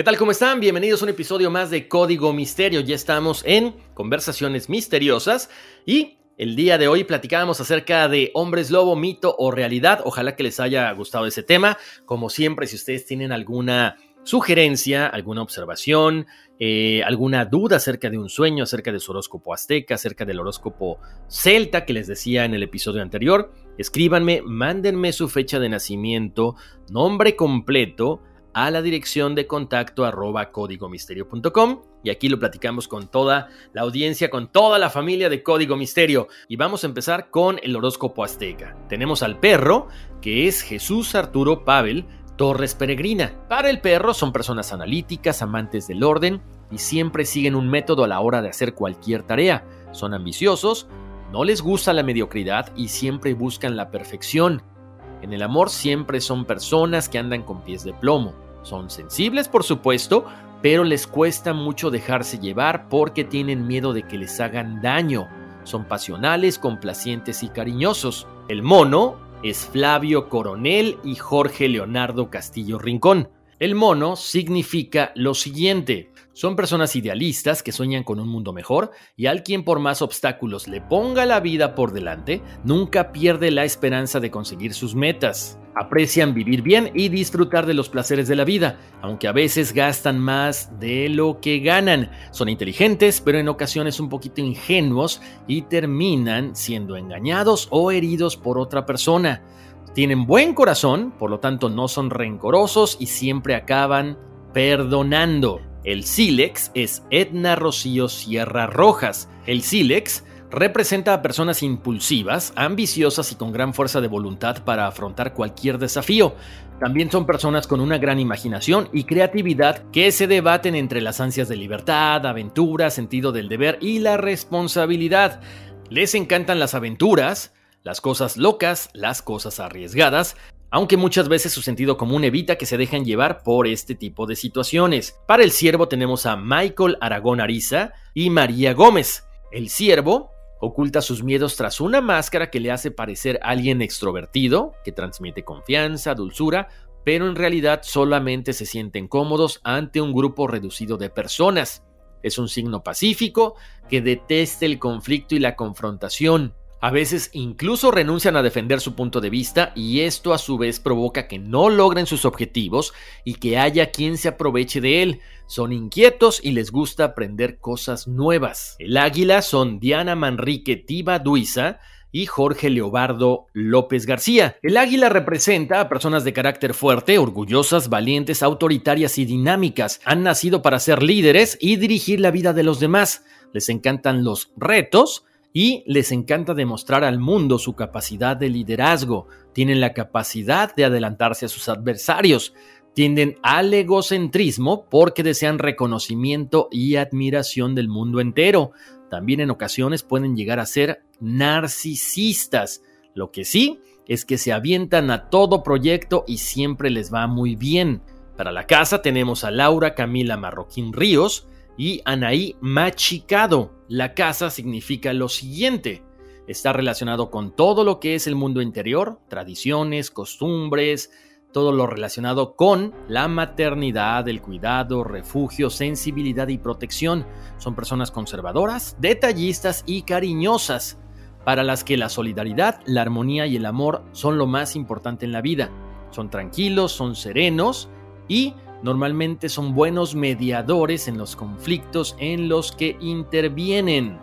¿Qué tal? ¿Cómo están? Bienvenidos a un episodio más de Código Misterio. Ya estamos en Conversaciones Misteriosas y el día de hoy platicábamos acerca de hombres lobo, mito o realidad. Ojalá que les haya gustado ese tema. Como siempre, si ustedes tienen alguna sugerencia, alguna observación, eh, alguna duda acerca de un sueño, acerca de su horóscopo azteca, acerca del horóscopo celta que les decía en el episodio anterior, escríbanme, mándenme su fecha de nacimiento, nombre completo, a la dirección de contacto arroba códigomisterio.com y aquí lo platicamos con toda la audiencia, con toda la familia de Código Misterio. Y vamos a empezar con el horóscopo azteca. Tenemos al perro, que es Jesús Arturo Pavel Torres Peregrina. Para el perro son personas analíticas, amantes del orden y siempre siguen un método a la hora de hacer cualquier tarea. Son ambiciosos, no les gusta la mediocridad y siempre buscan la perfección. En el amor siempre son personas que andan con pies de plomo. Son sensibles, por supuesto, pero les cuesta mucho dejarse llevar porque tienen miedo de que les hagan daño. Son pasionales, complacientes y cariñosos. El mono es Flavio Coronel y Jorge Leonardo Castillo Rincón. El mono significa lo siguiente. Son personas idealistas que sueñan con un mundo mejor y al quien por más obstáculos le ponga la vida por delante, nunca pierde la esperanza de conseguir sus metas. Aprecian vivir bien y disfrutar de los placeres de la vida, aunque a veces gastan más de lo que ganan. Son inteligentes, pero en ocasiones un poquito ingenuos y terminan siendo engañados o heridos por otra persona. Tienen buen corazón, por lo tanto no son rencorosos y siempre acaban perdonando. El sílex es Edna Rocío Sierra Rojas. El sílex representa a personas impulsivas, ambiciosas y con gran fuerza de voluntad para afrontar cualquier desafío. También son personas con una gran imaginación y creatividad que se debaten entre las ansias de libertad, aventura, sentido del deber y la responsabilidad. Les encantan las aventuras, las cosas locas, las cosas arriesgadas, aunque muchas veces su sentido común evita que se dejen llevar por este tipo de situaciones. Para el siervo tenemos a Michael Aragón Ariza y María Gómez. El siervo oculta sus miedos tras una máscara que le hace parecer alguien extrovertido, que transmite confianza, dulzura, pero en realidad solamente se sienten cómodos ante un grupo reducido de personas. Es un signo pacífico que detesta el conflicto y la confrontación. A veces incluso renuncian a defender su punto de vista y esto a su vez provoca que no logren sus objetivos y que haya quien se aproveche de él. Son inquietos y les gusta aprender cosas nuevas. El águila son Diana Manrique Tiba Duiza y Jorge Leobardo López García. El águila representa a personas de carácter fuerte, orgullosas, valientes, autoritarias y dinámicas. Han nacido para ser líderes y dirigir la vida de los demás. Les encantan los retos, y les encanta demostrar al mundo su capacidad de liderazgo, tienen la capacidad de adelantarse a sus adversarios, tienden al egocentrismo porque desean reconocimiento y admiración del mundo entero. También en ocasiones pueden llegar a ser narcisistas. Lo que sí es que se avientan a todo proyecto y siempre les va muy bien. Para la casa tenemos a Laura Camila Marroquín Ríos, y Anaí Machicado. La casa significa lo siguiente. Está relacionado con todo lo que es el mundo interior, tradiciones, costumbres, todo lo relacionado con la maternidad, el cuidado, refugio, sensibilidad y protección. Son personas conservadoras, detallistas y cariñosas, para las que la solidaridad, la armonía y el amor son lo más importante en la vida. Son tranquilos, son serenos y Normalmente son buenos mediadores en los conflictos en los que intervienen.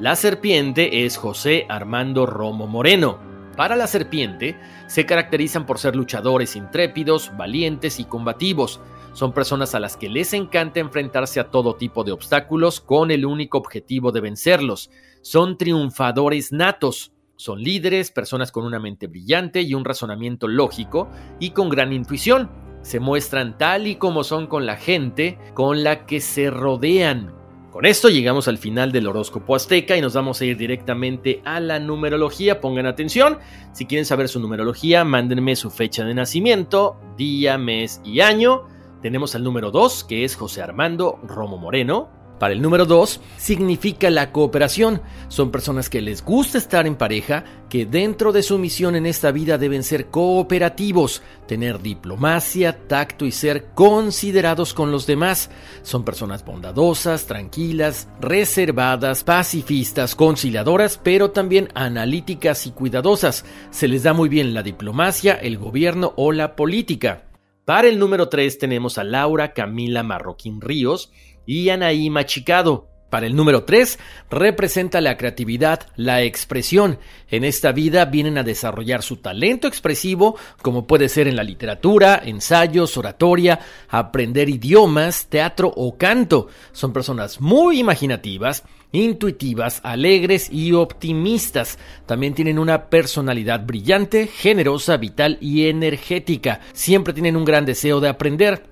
La serpiente es José Armando Romo Moreno. Para la serpiente, se caracterizan por ser luchadores intrépidos, valientes y combativos. Son personas a las que les encanta enfrentarse a todo tipo de obstáculos con el único objetivo de vencerlos. Son triunfadores natos. Son líderes, personas con una mente brillante y un razonamiento lógico y con gran intuición. Se muestran tal y como son con la gente con la que se rodean. Con esto llegamos al final del horóscopo azteca y nos vamos a ir directamente a la numerología. Pongan atención, si quieren saber su numerología, mándenme su fecha de nacimiento, día, mes y año. Tenemos al número 2, que es José Armando Romo Moreno. Para el número 2 significa la cooperación. Son personas que les gusta estar en pareja, que dentro de su misión en esta vida deben ser cooperativos, tener diplomacia, tacto y ser considerados con los demás. Son personas bondadosas, tranquilas, reservadas, pacifistas, conciliadoras, pero también analíticas y cuidadosas. Se les da muy bien la diplomacia, el gobierno o la política. Para el número 3 tenemos a Laura Camila Marroquín Ríos, y Anaí Machicado. Para el número 3, representa la creatividad, la expresión. En esta vida vienen a desarrollar su talento expresivo, como puede ser en la literatura, ensayos, oratoria, aprender idiomas, teatro o canto. Son personas muy imaginativas, intuitivas, alegres y optimistas. También tienen una personalidad brillante, generosa, vital y energética. Siempre tienen un gran deseo de aprender.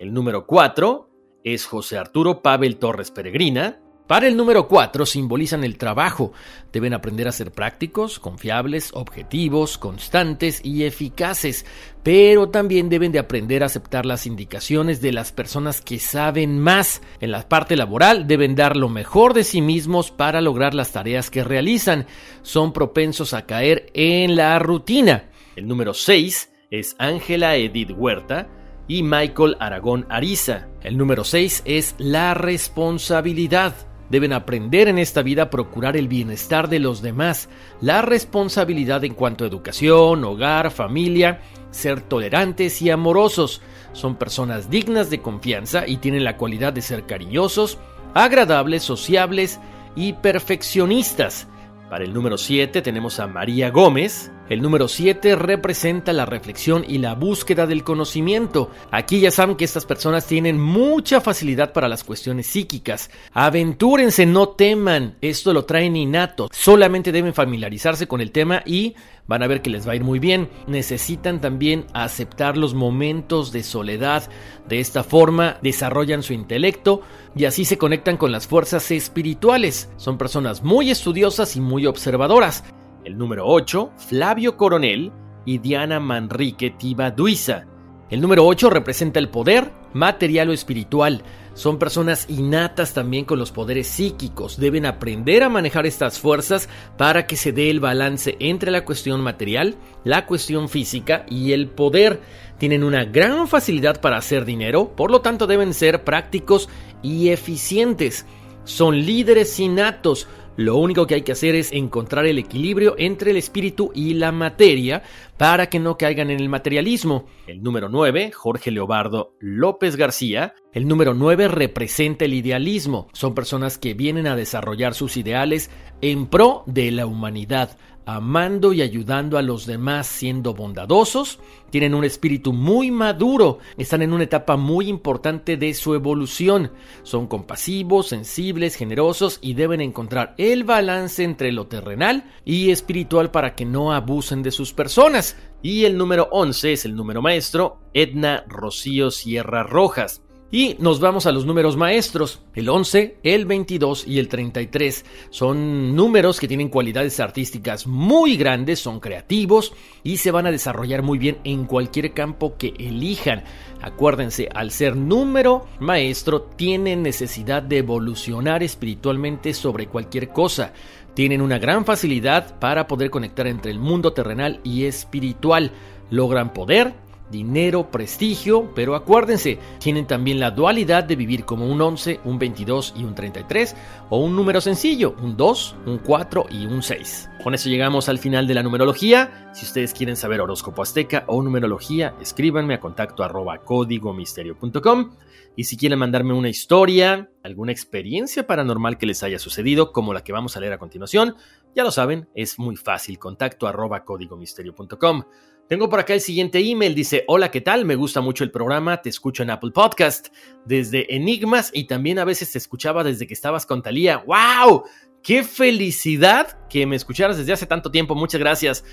El número 4 es José Arturo Pavel Torres Peregrina. Para el número 4 simbolizan el trabajo. Deben aprender a ser prácticos, confiables, objetivos, constantes y eficaces, pero también deben de aprender a aceptar las indicaciones de las personas que saben más. En la parte laboral deben dar lo mejor de sí mismos para lograr las tareas que realizan. Son propensos a caer en la rutina. El número 6 es Ángela Edith Huerta y Michael Aragón Ariza. El número 6 es la responsabilidad. Deben aprender en esta vida a procurar el bienestar de los demás, la responsabilidad en cuanto a educación, hogar, familia, ser tolerantes y amorosos. Son personas dignas de confianza y tienen la cualidad de ser cariñosos, agradables, sociables y perfeccionistas. Para el número 7 tenemos a María Gómez, el número 7 representa la reflexión y la búsqueda del conocimiento. Aquí ya saben que estas personas tienen mucha facilidad para las cuestiones psíquicas. Aventúrense, no teman, esto lo traen innato. Solamente deben familiarizarse con el tema y van a ver que les va a ir muy bien. Necesitan también aceptar los momentos de soledad. De esta forma desarrollan su intelecto y así se conectan con las fuerzas espirituales. Son personas muy estudiosas y muy observadoras. El número 8, Flavio Coronel y Diana Manrique Tibaduiza. El número 8 representa el poder material o espiritual. Son personas innatas también con los poderes psíquicos. Deben aprender a manejar estas fuerzas para que se dé el balance entre la cuestión material, la cuestión física y el poder. Tienen una gran facilidad para hacer dinero, por lo tanto deben ser prácticos y eficientes. Son líderes innatos, lo único que hay que hacer es encontrar el equilibrio entre el espíritu y la materia para que no caigan en el materialismo. El número 9, Jorge Leobardo López García, el número 9 representa el idealismo. Son personas que vienen a desarrollar sus ideales en pro de la humanidad amando y ayudando a los demás, siendo bondadosos, tienen un espíritu muy maduro, están en una etapa muy importante de su evolución, son compasivos, sensibles, generosos y deben encontrar el balance entre lo terrenal y espiritual para que no abusen de sus personas. Y el número 11 es el número maestro, Edna Rocío Sierra Rojas. Y nos vamos a los números maestros. El 11, el 22 y el 33 son números que tienen cualidades artísticas muy grandes, son creativos y se van a desarrollar muy bien en cualquier campo que elijan. Acuérdense, al ser número maestro, tienen necesidad de evolucionar espiritualmente sobre cualquier cosa. Tienen una gran facilidad para poder conectar entre el mundo terrenal y espiritual. Logran poder, dinero, prestigio, pero acuérdense, tienen también la dualidad de vivir como un 11, un 22 y un 33, o un número sencillo, un 2, un 4 y un 6. Con eso llegamos al final de la numerología. Si ustedes quieren saber horóscopo azteca o numerología, escríbanme a contacto arroba códigomisterio.com. Y si quieren mandarme una historia, alguna experiencia paranormal que les haya sucedido, como la que vamos a leer a continuación, ya lo saben, es muy fácil, contacto arroba códigomisterio.com. Tengo por acá el siguiente email, dice, hola, ¿qué tal? Me gusta mucho el programa, te escucho en Apple Podcast, desde Enigmas y también a veces te escuchaba desde que estabas con Talía. ¡Wow! ¡Qué felicidad que me escucharas desde hace tanto tiempo! Muchas gracias.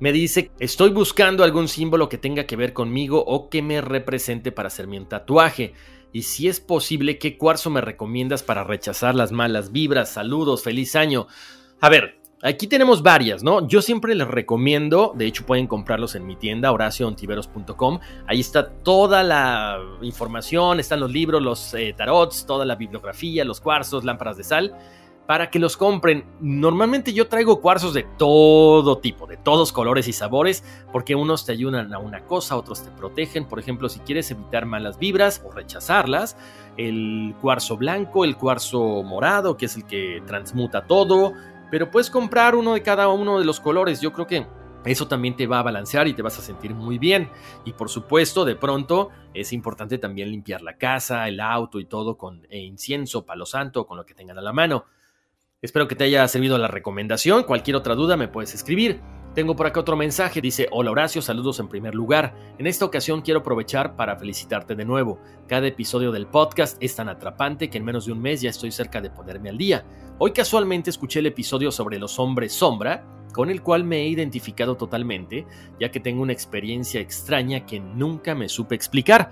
Me dice, estoy buscando algún símbolo que tenga que ver conmigo o que me represente para hacerme un tatuaje. Y si es posible, ¿qué cuarzo me recomiendas para rechazar las malas vibras? Saludos, feliz año. A ver, Aquí tenemos varias, ¿no? Yo siempre les recomiendo, de hecho pueden comprarlos en mi tienda, horacioontiveros.com. Ahí está toda la información, están los libros, los eh, tarots, toda la bibliografía, los cuarzos, lámparas de sal, para que los compren. Normalmente yo traigo cuarzos de todo tipo, de todos colores y sabores, porque unos te ayudan a una cosa, otros te protegen. Por ejemplo, si quieres evitar malas vibras o rechazarlas, el cuarzo blanco, el cuarzo morado, que es el que transmuta todo pero puedes comprar uno de cada uno de los colores. Yo creo que eso también te va a balancear y te vas a sentir muy bien. Y por supuesto, de pronto es importante también limpiar la casa, el auto y todo con eh, incienso, palo santo, con lo que tengan a la mano. Espero que te haya servido la recomendación. Cualquier otra duda me puedes escribir. Tengo por acá otro mensaje, dice, hola Horacio, saludos en primer lugar. En esta ocasión quiero aprovechar para felicitarte de nuevo. Cada episodio del podcast es tan atrapante que en menos de un mes ya estoy cerca de ponerme al día. Hoy casualmente escuché el episodio sobre los hombres sombra, con el cual me he identificado totalmente, ya que tengo una experiencia extraña que nunca me supe explicar.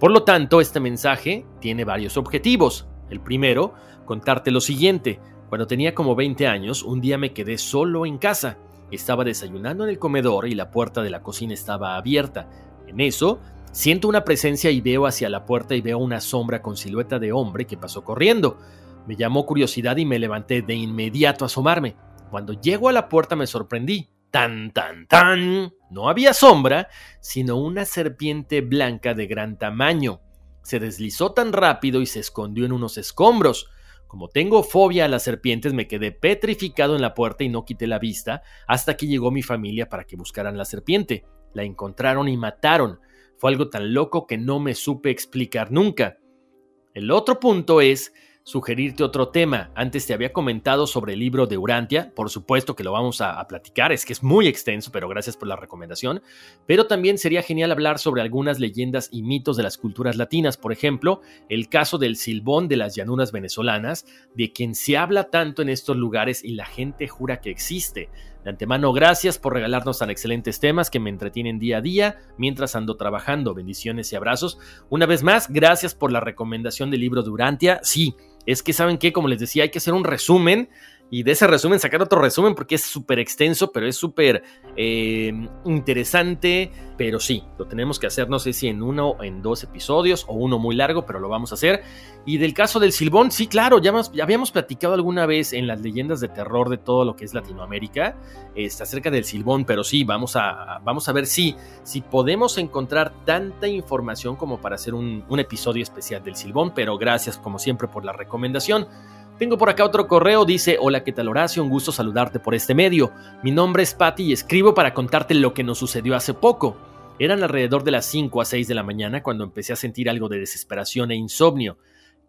Por lo tanto, este mensaje tiene varios objetivos. El primero, contarte lo siguiente. Cuando tenía como 20 años, un día me quedé solo en casa. Estaba desayunando en el comedor y la puerta de la cocina estaba abierta. En eso, siento una presencia y veo hacia la puerta y veo una sombra con silueta de hombre que pasó corriendo. Me llamó curiosidad y me levanté de inmediato a asomarme. Cuando llego a la puerta me sorprendí. Tan, tan, tan. No había sombra, sino una serpiente blanca de gran tamaño. Se deslizó tan rápido y se escondió en unos escombros. Como tengo fobia a las serpientes, me quedé petrificado en la puerta y no quité la vista hasta que llegó mi familia para que buscaran la serpiente. La encontraron y mataron. Fue algo tan loco que no me supe explicar nunca. El otro punto es sugerirte otro tema. Antes te había comentado sobre el libro de Urantia, por supuesto que lo vamos a, platicar, es que es muy extenso, pero gracias por la recomendación. Pero también sería genial hablar sobre algunas leyendas y mitos de las culturas latinas, por ejemplo, el caso del silbón de las llanuras venezolanas, de quien se habla tanto en estos lugares y la gente jura que existe. De antemano, gracias por regalarnos tan excelentes temas que me entretienen día a día mientras ando trabajando. Bendiciones y abrazos. Una vez más, gracias por la recomendación del libro de Urantia. Sí, es que saben que, como les decía, hay que hacer un resumen y de ese resumen sacar otro resumen porque es súper extenso, pero es súper eh, interesante. Pero sí, lo tenemos que hacer, no sé si en uno o en dos episodios o uno muy largo, pero lo vamos a hacer. Y del caso del Silbón, sí, claro, ya, habíamos platicado alguna vez en las leyendas de terror de todo lo que es Latinoamérica está acerca del Silbón, pero sí, vamos a, vamos a ver si, si podemos encontrar tanta información como para hacer un, un episodio especial del Silbón, pero gracias como siempre por la recomendación. Tengo por acá otro correo, dice, hola, ¿qué tal Horacio? Un gusto saludarte por este medio. Mi nombre es Patty y escribo para contarte lo que nos sucedió hace poco. Eran alrededor de las 5 a 6 de la mañana cuando empecé a sentir algo de desesperación e insomnio.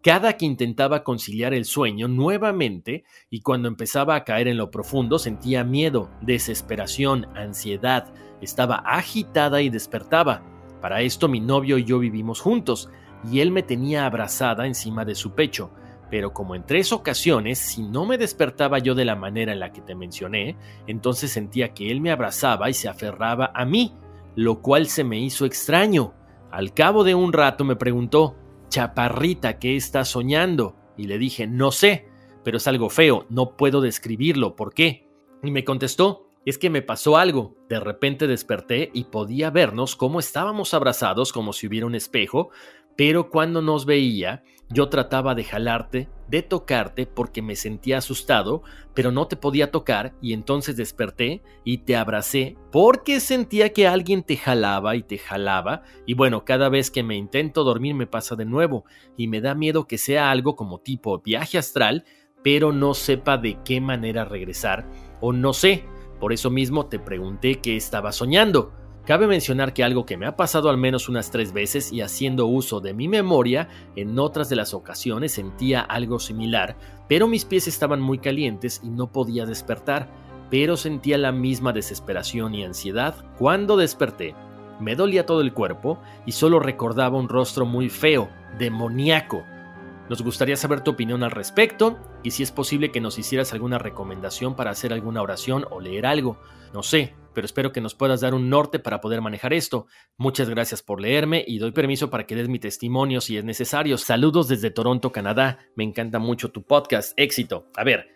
Cada que intentaba conciliar el sueño nuevamente y cuando empezaba a caer en lo profundo sentía miedo, desesperación, ansiedad, estaba agitada y despertaba. Para esto mi novio y yo vivimos juntos y él me tenía abrazada encima de su pecho pero como en tres ocasiones, si no me despertaba yo de la manera en la que te mencioné, entonces sentía que él me abrazaba y se aferraba a mí, lo cual se me hizo extraño. Al cabo de un rato me preguntó, Chaparrita, ¿qué estás soñando? Y le dije, no sé, pero es algo feo, no puedo describirlo, ¿por qué? Y me contestó, es que me pasó algo. De repente desperté y podía vernos cómo estábamos abrazados como si hubiera un espejo, pero cuando nos veía, yo trataba de jalarte, de tocarte porque me sentía asustado, pero no te podía tocar y entonces desperté y te abracé porque sentía que alguien te jalaba y te jalaba y bueno, cada vez que me intento dormir me pasa de nuevo y me da miedo que sea algo como tipo viaje astral, pero no sepa de qué manera regresar o no sé, por eso mismo te pregunté qué estaba soñando. Cabe mencionar que algo que me ha pasado al menos unas tres veces y haciendo uso de mi memoria, en otras de las ocasiones sentía algo similar, pero mis pies estaban muy calientes y no podía despertar, pero sentía la misma desesperación y ansiedad cuando desperté. Me dolía todo el cuerpo y solo recordaba un rostro muy feo, demoníaco. Nos gustaría saber tu opinión al respecto y si es posible que nos hicieras alguna recomendación para hacer alguna oración o leer algo. No sé, pero espero que nos puedas dar un norte para poder manejar esto. Muchas gracias por leerme y doy permiso para que des mi testimonio si es necesario. Saludos desde Toronto, Canadá. Me encanta mucho tu podcast. Éxito. A ver,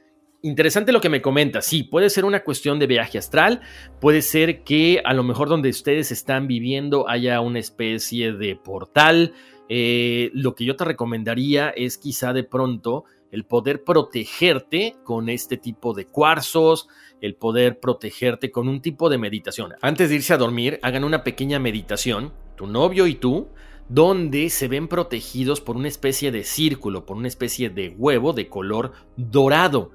Interesante lo que me comentas. Sí, puede ser una cuestión de viaje astral. Puede ser que a lo mejor donde ustedes están viviendo haya una especie de portal. Eh, lo que yo te recomendaría es quizá de pronto el poder protegerte con este tipo de cuarzos, el poder protegerte con un tipo de meditación. Antes de irse a dormir, hagan una pequeña meditación, tu novio y tú, donde se ven protegidos por una especie de círculo, por una especie de huevo de color dorado,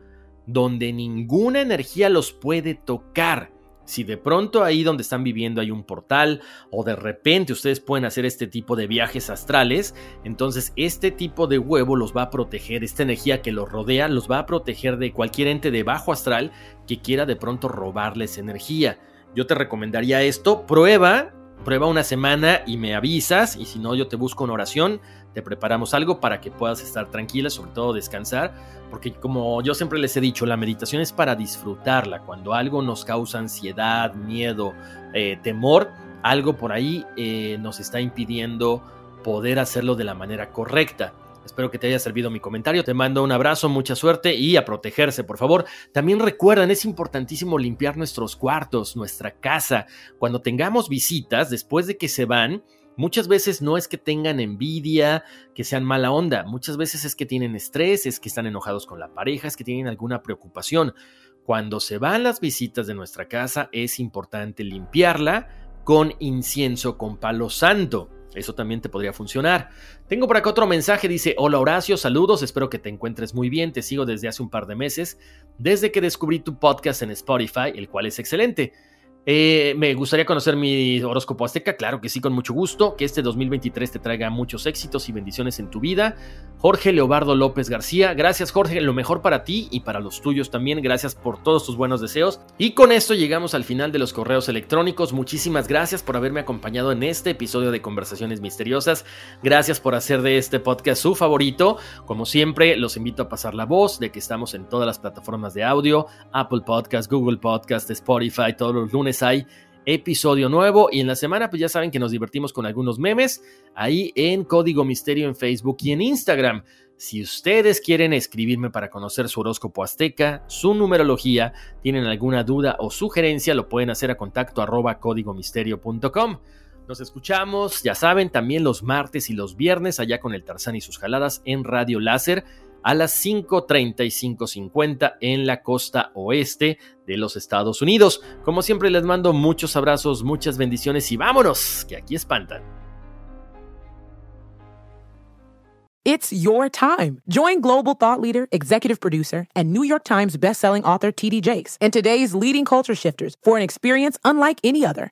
donde ninguna energía los puede tocar. Si de pronto ahí donde están viviendo hay un portal o de repente ustedes pueden hacer este tipo de viajes astrales, entonces este tipo de huevo los va a proteger, esta energía que los rodea los va a proteger de cualquier ente de bajo astral que quiera de pronto robarles energía. Yo te recomendaría esto, prueba, prueba una semana y me avisas y si no yo te busco una oración te preparamos algo para que puedas estar tranquila, sobre todo descansar, porque como yo siempre les he dicho, la meditación es para disfrutarla. Cuando algo nos causa ansiedad, miedo, eh, temor, algo por ahí eh, nos está impidiendo poder hacerlo de la manera correcta. Espero que te haya servido mi comentario. Te mando un abrazo, mucha suerte y a protegerse, por favor. También recuerden, es importantísimo limpiar nuestros cuartos, nuestra casa. Cuando tengamos visitas, después de que se van, Muchas veces no es que tengan envidia, que sean mala onda, muchas veces es que tienen estrés, es que están enojados con la pareja, es que tienen alguna preocupación. Cuando se van las visitas de nuestra casa es importante limpiarla con incienso con palo santo. Eso también te podría funcionar. Tengo por acá otro mensaje, dice, hola Horacio, saludos, espero que te encuentres muy bien, te sigo desde hace un par de meses, desde que descubrí tu podcast en Spotify, el cual es excelente. Eh, me gustaría conocer mi horóscopo azteca, claro que sí, con mucho gusto. Que este 2023 te traiga muchos éxitos y bendiciones en tu vida. Jorge Leobardo López García, gracias Jorge, lo mejor para ti y para los tuyos también. Gracias por todos tus buenos deseos. Y con esto llegamos al final de los correos electrónicos. Muchísimas gracias por haberme acompañado en este episodio de Conversaciones Misteriosas. Gracias por hacer de este podcast su favorito. Como siempre, los invito a pasar la voz de que estamos en todas las plataformas de audio: Apple Podcast, Google Podcast, Spotify, todos los lunes hay episodio nuevo y en la semana pues ya saben que nos divertimos con algunos memes ahí en Código Misterio en Facebook y en Instagram. Si ustedes quieren escribirme para conocer su horóscopo azteca, su numerología, tienen alguna duda o sugerencia, lo pueden hacer a contacto arroba códigomisterio.com. Nos escuchamos, ya saben, también los martes y los viernes allá con el Tarzán y sus jaladas en Radio Láser a las 5.30 y 5.50 en la costa oeste de los Estados Unidos. Como siempre les mando muchos abrazos, muchas bendiciones y vámonos, que aquí espantan. It's your time. Join global thought leader, executive producer, and New York Times bestselling author TD Jakes and today's leading culture shifters for an experience unlike any other.